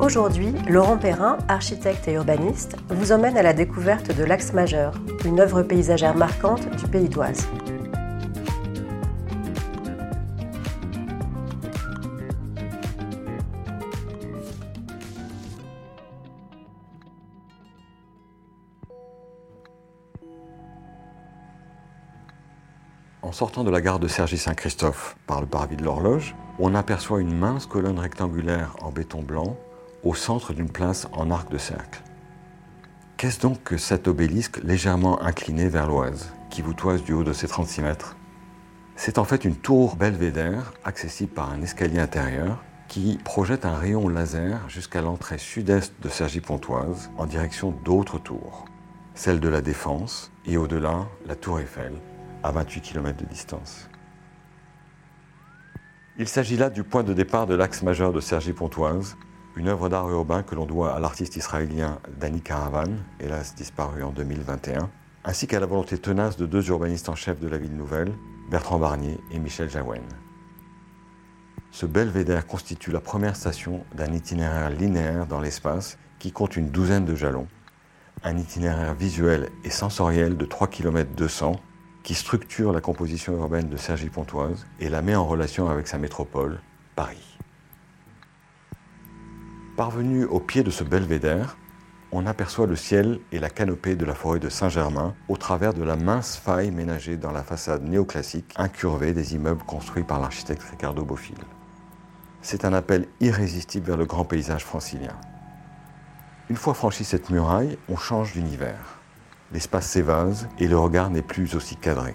Aujourd'hui, Laurent Perrin, architecte et urbaniste, vous emmène à la découverte de l'Axe Majeur, une œuvre paysagère marquante du Pays d'Oise. En sortant de la gare de Cergy-Saint-Christophe par le parvis de l'horloge, on aperçoit une mince colonne rectangulaire en béton blanc au centre d'une place en arc de cercle. Qu'est-ce donc que cet obélisque légèrement incliné vers l'Oise, qui vous toise du haut de ses 36 mètres? C'est en fait une tour belvédère, accessible par un escalier intérieur, qui projette un rayon laser jusqu'à l'entrée sud-est de Cergy-Pontoise, en direction d'autres tours, celle de la Défense et au-delà la tour Eiffel, à 28 km de distance. Il s'agit là du point de départ de l'axe majeur de Cergy-Pontoise, une œuvre d'art urbain que l'on doit à l'artiste israélien Danny Caravan, hélas disparu en 2021, ainsi qu'à la volonté tenace de deux urbanistes en chef de la ville nouvelle, Bertrand Barnier et Michel Jaouen. Ce belvédère constitue la première station d'un itinéraire linéaire dans l'espace qui compte une douzaine de jalons, un itinéraire visuel et sensoriel de 3 km 200 qui structure la composition urbaine de Cergy-Pontoise et la met en relation avec sa métropole, Paris. Parvenu au pied de ce belvédère, on aperçoit le ciel et la canopée de la forêt de Saint-Germain au travers de la mince faille ménagée dans la façade néoclassique incurvée des immeubles construits par l'architecte Ricardo Bofill. C'est un appel irrésistible vers le grand paysage francilien. Une fois franchi cette muraille, on change d'univers. L'espace s'évase et le regard n'est plus aussi cadré.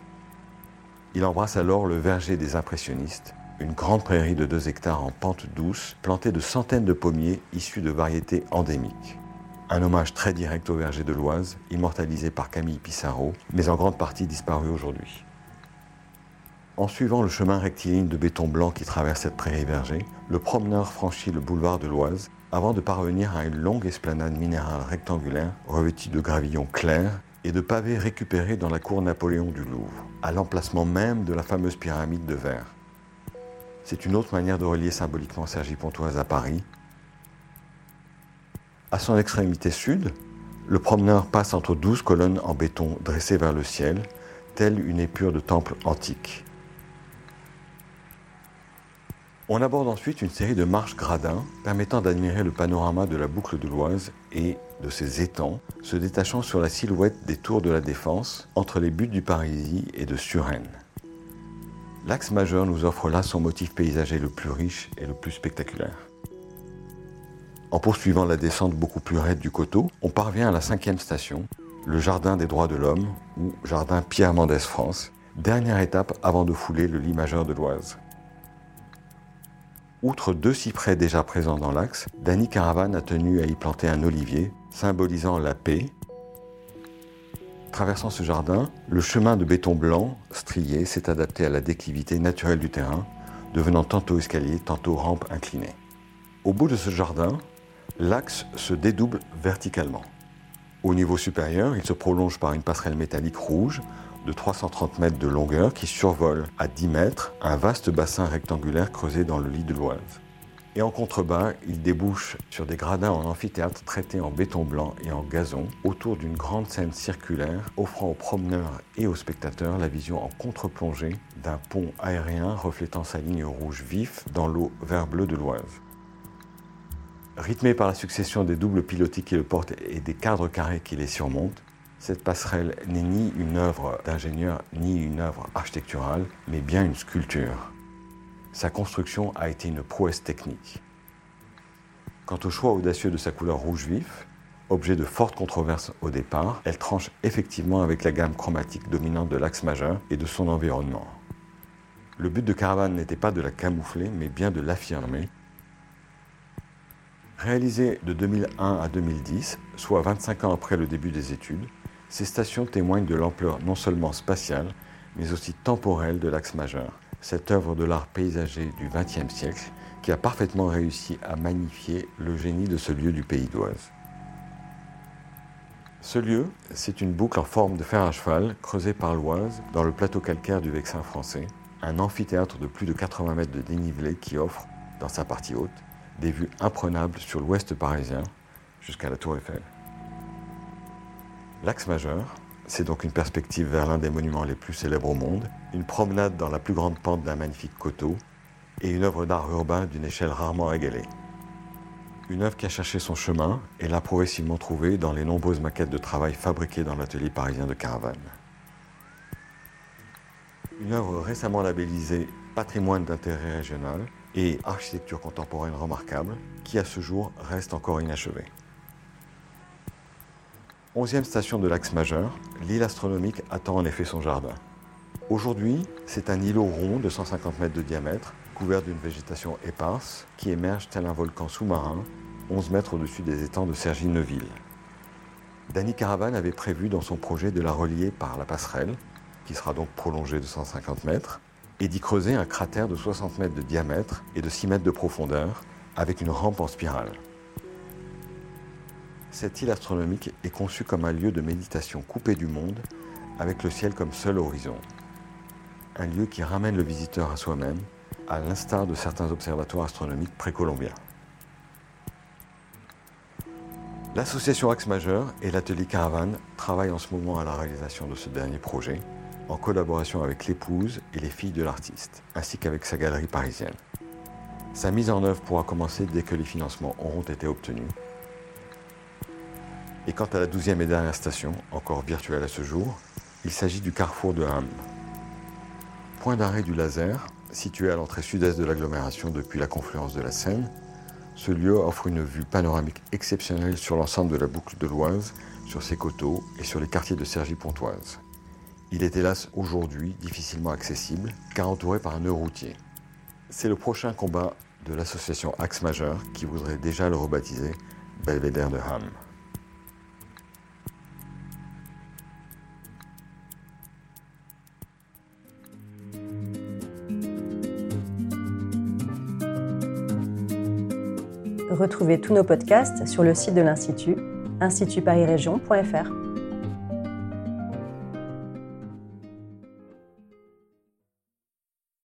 Il embrasse alors le verger des impressionnistes, une grande prairie de 2 hectares en pente douce, plantée de centaines de pommiers issus de variétés endémiques. Un hommage très direct au verger de l'Oise, immortalisé par Camille Pissarro, mais en grande partie disparu aujourd'hui. En suivant le chemin rectiligne de béton blanc qui traverse cette prairie verger, le promeneur franchit le boulevard de l'Oise avant de parvenir à une longue esplanade minérale rectangulaire revêtue de gravillons clairs et de pavés récupérés dans la cour Napoléon du Louvre, à l'emplacement même de la fameuse pyramide de verre. C'est une autre manière de relier symboliquement Cergy-Pontoise à Paris. À son extrémité sud, le promeneur passe entre douze colonnes en béton dressées vers le ciel, telle une épure de temple antique. On aborde ensuite une série de marches gradins permettant d'admirer le panorama de la boucle de l'Oise et de ses étangs, se détachant sur la silhouette des tours de la Défense entre les buttes du Parisis et de Suresnes. L'axe majeur nous offre là son motif paysager le plus riche et le plus spectaculaire. En poursuivant la descente beaucoup plus raide du coteau, on parvient à la cinquième station, le Jardin des droits de l'homme, ou Jardin Pierre Mendès France, dernière étape avant de fouler le lit majeur de l'Oise. Outre deux cyprès déjà présents dans l'axe, Danny Caravan a tenu à y planter un olivier, symbolisant la paix Traversant ce jardin, le chemin de béton blanc strié s'est adapté à la déclivité naturelle du terrain, devenant tantôt escalier, tantôt rampe inclinée. Au bout de ce jardin, l'axe se dédouble verticalement. Au niveau supérieur, il se prolonge par une passerelle métallique rouge de 330 mètres de longueur qui survole à 10 mètres un vaste bassin rectangulaire creusé dans le lit de l'Oise. Et en contrebas, il débouche sur des gradins en amphithéâtre traités en béton blanc et en gazon, autour d'une grande scène circulaire offrant aux promeneurs et aux spectateurs la vision en contre-plongée d'un pont aérien reflétant sa ligne rouge vif dans l'eau vert-bleu de l'Oise. Rythmée par la succession des doubles pilotis qui le portent et des cadres carrés qui les surmontent, cette passerelle n'est ni une œuvre d'ingénieur ni une œuvre architecturale, mais bien une sculpture. Sa construction a été une prouesse technique. Quant au choix audacieux de sa couleur rouge vif, objet de forte controverse au départ, elle tranche effectivement avec la gamme chromatique dominante de l'axe majeur et de son environnement. Le but de Caravane n'était pas de la camoufler, mais bien de l'affirmer. Réalisée de 2001 à 2010, soit 25 ans après le début des études, Ces stations témoignent de l'ampleur non seulement spatiale, mais aussi temporelle de l'axe majeur, cette œuvre de l'art paysager du XXe siècle qui a parfaitement réussi à magnifier le génie de ce lieu du pays d'Oise. Ce lieu, c'est une boucle en forme de fer à cheval creusée par l'Oise dans le plateau calcaire du Vexin français, un amphithéâtre de plus de 80 mètres de dénivelé qui offre, dans sa partie haute, des vues imprenables sur l'ouest parisien jusqu'à la Tour Eiffel. L'axe majeur, c'est donc une perspective vers l'un des monuments les plus célèbres au monde, une promenade dans la plus grande pente d'un magnifique coteau et une œuvre d'art urbain d'une échelle rarement égalée. Une œuvre qui a cherché son chemin et l'a progressivement trouvée dans les nombreuses maquettes de travail fabriquées dans l'atelier parisien de Caravane. Une œuvre récemment labellisée Patrimoine d'intérêt régional et architecture contemporaine remarquable qui à ce jour reste encore inachevée. Onzième station de l'axe majeur, l'île astronomique attend en effet son jardin. Aujourd'hui, c'est un îlot rond de 150 mètres de diamètre couvert d'une végétation éparse qui émerge tel un volcan sous-marin, 11 mètres au-dessus des étangs de Cergy-Neuville. Danny Caravane avait prévu dans son projet de la relier par la passerelle, qui sera donc prolongée de 150 mètres, et d'y creuser un cratère de 60 mètres de diamètre et de 6 mètres de profondeur, avec une rampe en spirale. Cette île astronomique est conçue comme un lieu de méditation coupé du monde, avec le ciel comme seul horizon. Un lieu qui ramène le visiteur à soi-même à l'instar de certains observatoires astronomiques précolombiens. L'association Axe Majeur et l'atelier Caravane travaillent en ce moment à la réalisation de ce dernier projet, en collaboration avec l'épouse et les filles de l'artiste, ainsi qu'avec sa galerie parisienne. Sa mise en œuvre pourra commencer dès que les financements auront été obtenus. Et quant à la douzième et dernière station, encore virtuelle à ce jour, il s'agit du carrefour de Ham. Point d'arrêt du laser, Situé à l'entrée sud-est de l'agglomération depuis la confluence de la Seine, ce lieu offre une vue panoramique exceptionnelle sur l'ensemble de la boucle de l'Oise, sur ses coteaux et sur les quartiers de Cergy-Pontoise. Il est hélas aujourd'hui difficilement accessible car entouré par un nœud routier. C'est le prochain combat de l'association Axe Majeur qui voudrait déjà le rebaptiser Belvédère de Ham. Retrouvez tous nos podcasts sur le site de l'Institut, institutparisregion.fr.